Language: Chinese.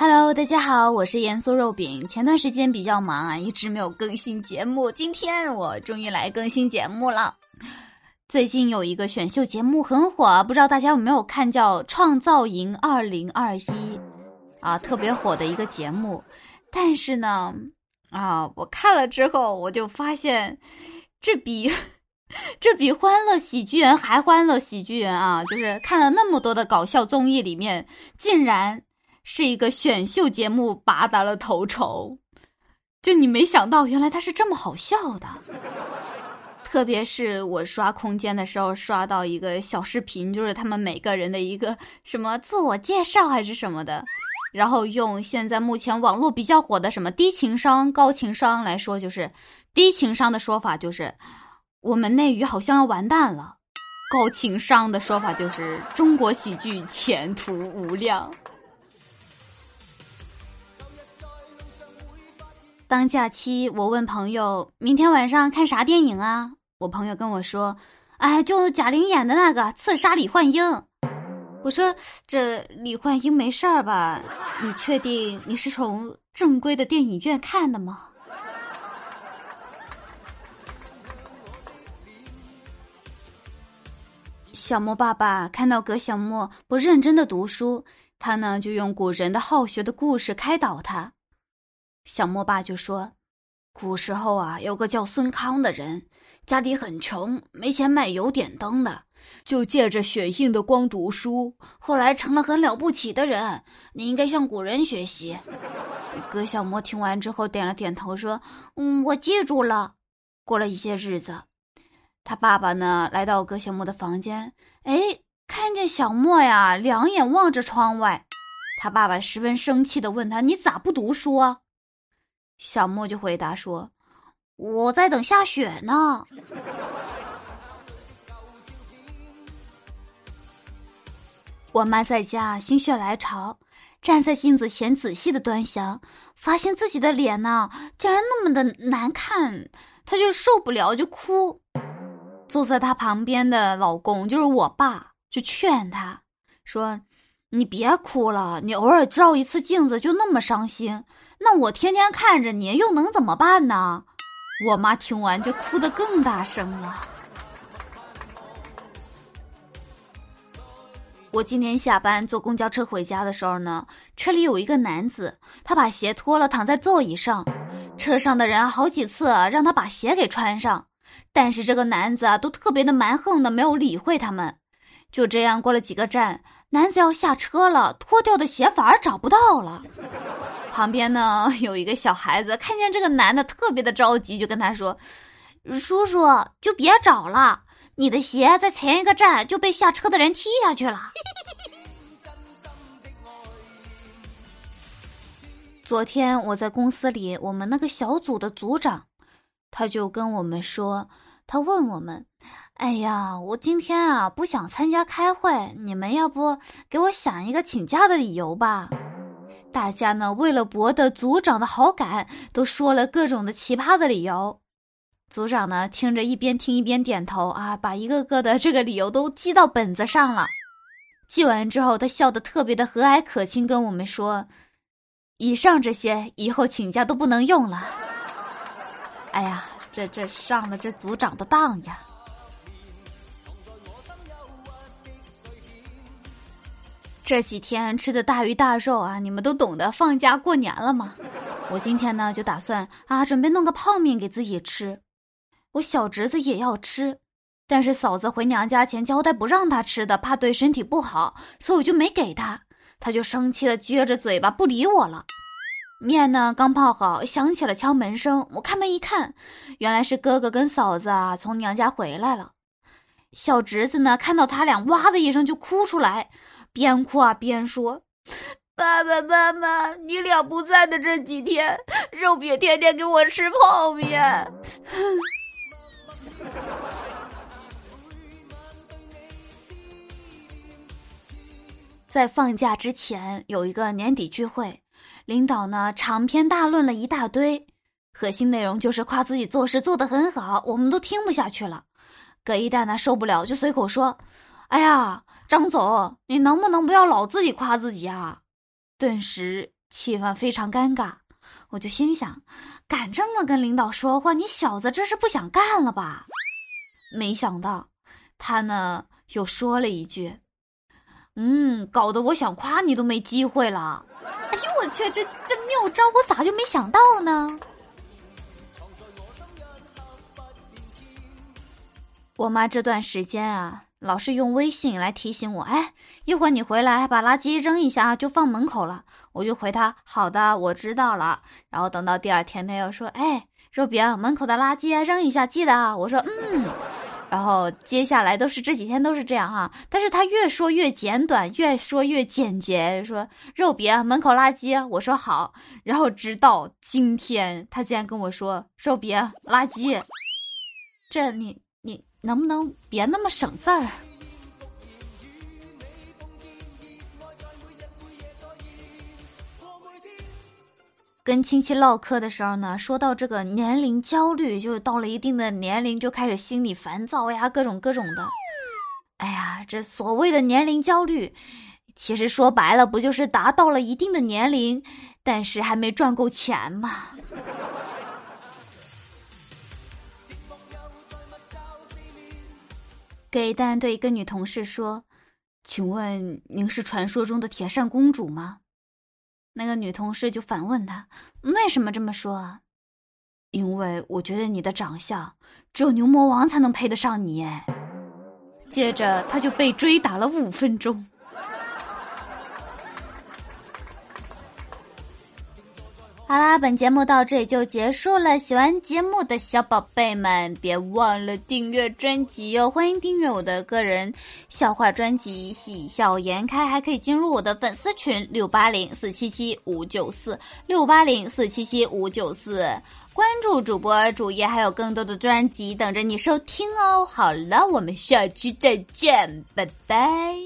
Hello，大家好，我是盐酥肉饼。前段时间比较忙啊，一直没有更新节目。今天我终于来更新节目了。最近有一个选秀节目很火，不知道大家有没有看？叫《创造营二零二一》啊，特别火的一个节目。但是呢，啊，我看了之后，我就发现，这比 这比《欢乐喜剧人》还欢乐喜剧人啊！就是看了那么多的搞笑综艺里面，竟然。是一个选秀节目拔得了头筹，就你没想到，原来他是这么好笑的。特别是我刷空间的时候，刷到一个小视频，就是他们每个人的一个什么自我介绍还是什么的，然后用现在目前网络比较火的什么低情商、高情商来说，就是低情商的说法就是我们内娱好像要完蛋了，高情商的说法就是中国喜剧前途无量。当假期，我问朋友明天晚上看啥电影啊？我朋友跟我说：“哎，就贾玲演的那个《刺杀李焕英》。”我说：“这李焕英没事儿吧？你确定你是从正规的电影院看的吗？”小莫爸爸看到葛小莫不认真的读书，他呢就用古人的好学的故事开导他。小莫爸就说：“古时候啊，有个叫孙康的人，家里很穷，没钱买油点灯的，就借着血印的光读书，后来成了很了不起的人。你应该向古人学习。”葛小莫听完之后点了点头，说：“嗯，我记住了。”过了一些日子，他爸爸呢来到葛小莫的房间，哎，看见小莫呀，两眼望着窗外。他爸爸十分生气的问他：“你咋不读书啊？”小莫就回答说：“我在等下雪呢。”我妈在家心血来潮，站在镜子前仔细的端详，发现自己的脸呢，竟然那么的难看，她就受不了，就哭。坐在她旁边的老公就是我爸，就劝她说：“你别哭了，你偶尔照一次镜子就那么伤心。”那我天天看着你，又能怎么办呢？我妈听完就哭得更大声了。我今天下班坐公交车回家的时候呢，车里有一个男子，他把鞋脱了，躺在座椅上。车上的人好几次让他把鞋给穿上，但是这个男子啊，都特别的蛮横的，没有理会他们。就这样过了几个站，男子要下车了，脱掉的鞋反而找不到了。旁边呢有一个小孩子，看见这个男的特别的着急，就跟他说：“叔叔，就别找了，你的鞋在前一个站就被下车的人踢下去了。”昨天我在公司里，我们那个小组的组长，他就跟我们说，他问我们：“哎呀，我今天啊不想参加开会，你们要不给我想一个请假的理由吧？”大家呢，为了博得组长的好感，都说了各种的奇葩的理由。组长呢，听着一边听一边点头啊，把一个个的这个理由都记到本子上了。记完之后，他笑得特别的和蔼可亲，跟我们说：“以上这些以后请假都不能用了。”哎呀，这这上了这组长的当呀！这几天吃的大鱼大肉啊，你们都懂得，放假过年了吗。我今天呢就打算啊，准备弄个泡面给自己吃。我小侄子也要吃，但是嫂子回娘家前交代不让他吃的，怕对身体不好，所以我就没给他。他就生气的撅着嘴巴不理我了。面呢刚泡好，响起了敲门声。我开门一看，原来是哥哥跟嫂子啊从娘家回来了。小侄子呢看到他俩，哇的一声就哭出来。边哭啊边说：“爸爸妈妈，你俩不在的这几天，肉饼天天给我吃泡面。在放假之前有一个年底聚会，领导呢长篇大论了一大堆，核心内容就是夸自己做事做得很好，我们都听不下去了。葛一蛋呢受不了，就随口说：“哎呀。”张总，你能不能不要老自己夸自己啊？顿时气氛非常尴尬。我就心想，敢这么跟领导说话，你小子这是不想干了吧？没想到，他呢又说了一句：“嗯，搞得我想夸你都没机会了。”哎呦我去，这这妙招我咋就没想到呢？我妈这段时间啊，老是用微信来提醒我，哎，一会儿你回来把垃圾扔一下，就放门口了。我就回她，好的，我知道了。然后等到第二天，她又说，哎，肉饼，门口的垃圾扔一下，记得啊。我说，嗯。然后接下来都是这几天都是这样哈，但是他越说越简短，越说越简洁，说肉别门口垃圾，我说好，然后直到今天，他竟然跟我说肉别垃圾，这你你能不能别那么省字儿？跟亲戚唠嗑的时候呢，说到这个年龄焦虑，就到了一定的年龄就开始心里烦躁呀，各种各种的。哎呀，这所谓的年龄焦虑，其实说白了，不就是达到了一定的年龄，但是还没赚够钱吗？给丹对一个女同事说：“请问您是传说中的铁扇公主吗？”那个女同事就反问他：“为什么这么说啊？”“因为我觉得你的长相只有牛魔王才能配得上你。”哎，接着他就被追打了五分钟。好啦，本节目到这里就结束了。喜欢节目的小宝贝们，别忘了订阅专辑哟！欢迎订阅我的个人笑话专辑《喜笑颜开》，还可以进入我的粉丝群六八零四七七五九四六八零四七七五九四。关注主播主页，还有更多的专辑等着你收听哦！好了，我们下期再见，拜拜。